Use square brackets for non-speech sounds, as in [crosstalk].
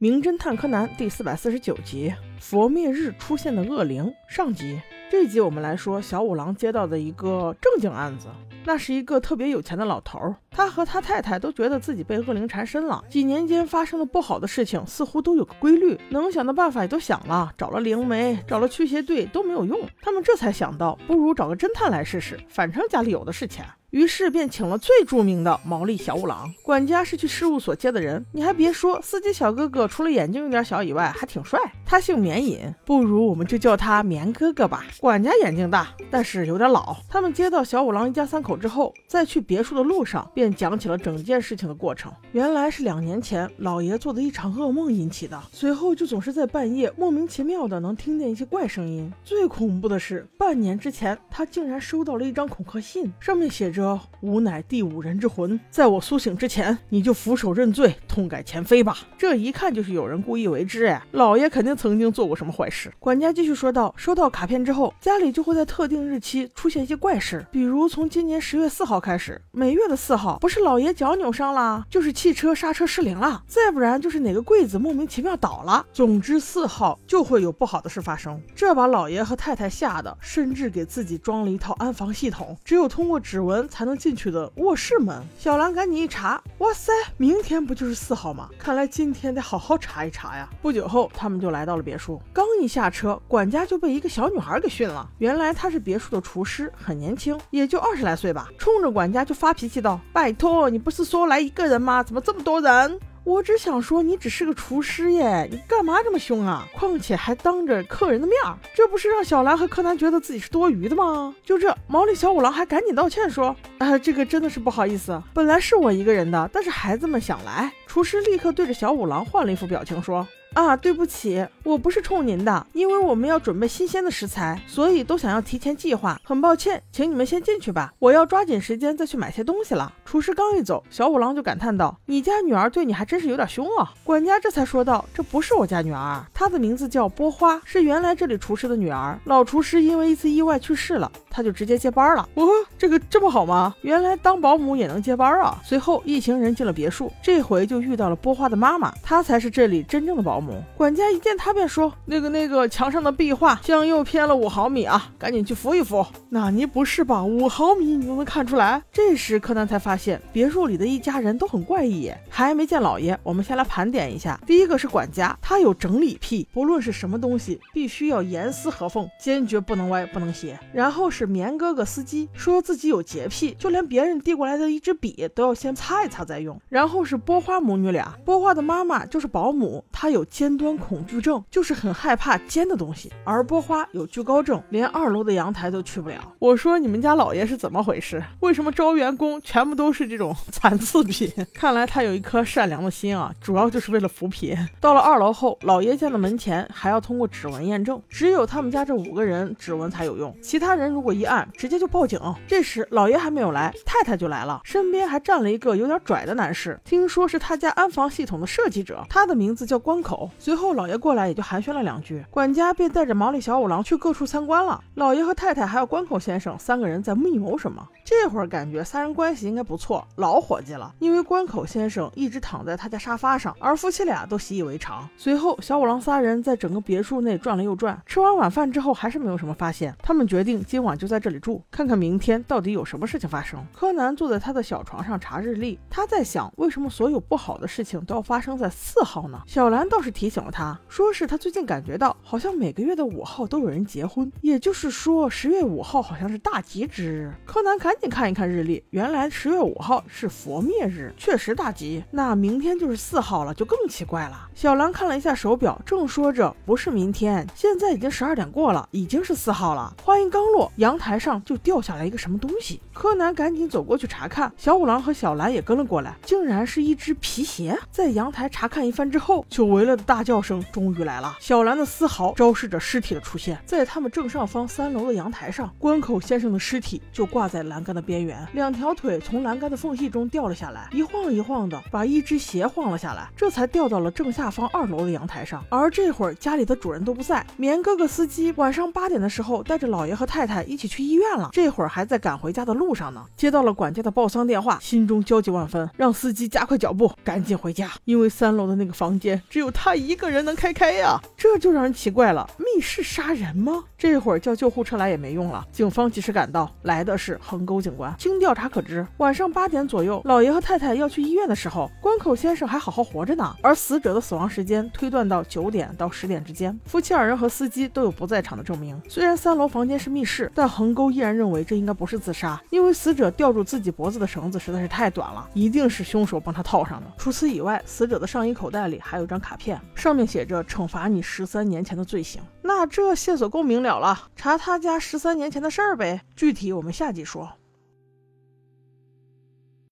名侦探柯南第四百四十九集：佛灭日出现的恶灵上集。这集我们来说小五郎接到的一个正经案子。那是一个特别有钱的老头，他和他太太都觉得自己被恶灵缠身了。几年间发生的不好的事情似乎都有个规律，能想的办法也都想了，找了灵媒，找了驱邪队都没有用。他们这才想到，不如找个侦探来试试，反正家里有的是钱。于是便请了最著名的毛利小五郎管家，是去事务所接的人。你还别说，司机小哥哥除了眼睛有点小以外，还挺帅。他姓绵隐，不如我们就叫他绵哥哥吧。管家眼睛大，但是有点老。他们接到小五郎一家三口之后，在去别墅的路上，便讲起了整件事情的过程。原来是两年前老爷做的一场噩梦引起的，随后就总是在半夜莫名其妙的能听见一些怪声音。最恐怖的是，半年之前他竟然收到了一张恐吓信，上面写着。吾乃第五人之魂，在我苏醒之前，你就俯首认罪，痛改前非吧。这一看就是有人故意为之哎，老爷肯定曾经做过什么坏事。管家继续说道：收到卡片之后，家里就会在特定日期出现一些怪事，比如从今年十月四号开始，每月的四号，不是老爷脚扭伤了，就是汽车刹车失灵了，再不然就是哪个柜子莫名其妙倒了。总之四号就会有不好的事发生。这把老爷和太太吓得，甚至给自己装了一套安防系统，只有通过指纹。才能进去的卧室门。小兰赶紧一查，哇塞，明天不就是四号吗？看来今天得好好查一查呀。不久后，他们就来到了别墅。刚一下车，管家就被一个小女孩给训了。原来她是别墅的厨师，很年轻，也就二十来岁吧。冲着管家就发脾气道：“拜托，你不是说来一个人吗？怎么这么多人？”我只想说，你只是个厨师耶，你干嘛这么凶啊？况且还当着客人的面儿，这不是让小兰和柯南觉得自己是多余的吗？就这，毛利小五郎还赶紧道歉说：“啊，这个真的是不好意思，本来是我一个人的，但是孩子们想来。”厨师立刻对着小五郎换了一副表情说。啊，对不起，我不是冲您的，因为我们要准备新鲜的食材，所以都想要提前计划。很抱歉，请你们先进去吧，我要抓紧时间再去买些东西了。厨师刚一走，小五郎就感叹道：“你家女儿对你还真是有点凶啊。”管家这才说道：“这不是我家女儿，她的名字叫波花，是原来这里厨师的女儿。老厨师因为一次意外去世了，她就直接接班了。哦，这个这么好吗？原来当保姆也能接班啊！”随后一行人进了别墅，这回就遇到了波花的妈妈，她才是这里真正的保姆。管家一见她便说：“那个那个墙上的壁画向右偏了五毫米啊，赶紧去扶一扶。”纳尼不是吧？五毫米你都能看出来？这时柯南才发现别墅里的一家人都很怪异。还没见老爷，我们先来盘点一下。第一个是管家，他有整理癖，不论是什么东西，必须要严丝合缝，坚决不能歪不能斜。然后是棉哥哥司机，说自己有洁癖，就连别人递过来的一支笔都要先擦一擦再用。然后是波花母女俩，波花的妈妈就是保姆，她有尖端恐惧症，就是很害怕尖的东西；而波花有惧高症，连二楼的阳台都去不了。我说你们家老爷是怎么回事？为什么招员工全部都是这种 [laughs] 残次品？看来他有一颗善良的心啊，主要就是为了扶贫。到了二楼后，老爷家的门前还要通过指纹验证，只有他们家这五个人指纹才有用，其他人如果一按，直接就报警。这时老爷还没有来，太太就来了，身边还站了一个有点拽的男士，听说是他家安防系统的设计者，他的名字叫关口。随后老爷过来，也就寒暄了两句，管家便带着毛利小五郎去各处参观了。老爷和太太还有关口先生三个人在密谋什么？这会儿感觉三人关系应该不错，老伙计了。因为关口先生一直躺在他家沙发上，而夫妻俩都习以为常。随后小五郎三人在整个别墅内转了又转，吃完晚饭之后还是没有什么发现。他们决定今晚就在这里住，看看明天到底有什么事情发生。柯南坐在他的小床上查日历，他在想，为什么所有不好的事情都要发生在四号呢？小兰倒是提醒了他，说是他最近感觉到，好像每个月的五号都有人结婚，也就是说十月五号好像是大吉之日。柯南赶紧看一看日历，原来十月五号是佛灭日，确实大吉。那明天就是四号了，就更奇怪了。小兰看了一下手表，正说着不是明天，现在已经十二点过了，已经是四号了。话音刚落，阳台上就掉下来一个什么东西。柯南赶紧走过去查看，小五郎和小兰也跟了过来，竟然是一只皮鞋。在阳台查看一番之后，久违了的大叫声终于来了。小兰的丝毫昭示着尸体的出现，在他们正上方三楼的阳台上，关口先生的尸体就挂在栏杆的边缘，两条腿从栏杆的缝隙中掉了下来，一晃一晃的把一只鞋晃了下来，这才掉到了正下方二楼的阳台上。而这会儿家里的主人都不在，棉哥哥司机晚上八点的时候带着老爷和太太一起去医院了，这会儿还在赶回家的路上呢。接到了管家的报丧电话，心中焦急万分，让司机加快脚步，赶紧回家。因为三楼的那个房间只有他一个人能开开呀，这就让人奇怪了，密室杀人吗？这会儿叫救护车来也没用了，警方及时赶到，来的是横沟警官。经调查可知，晚上八点左右，老爷和太太要去医院的时候，关口先生还好好活着呢，而死者的死亡时间推断到九点到十点之间。夫妻二人和司机都有不在场的证明。虽然三楼房间是密室，但横沟依然认为这应该不是自杀，因为死者吊住自己脖子的绳子实在是太短了，一定是凶手帮他套上的。除此以外，死者的上衣口袋里还有张卡片，上面写着“惩罚你十三年前的罪行”。那这线索够明了了，查他家十三年前的事儿呗。具体我们下集说。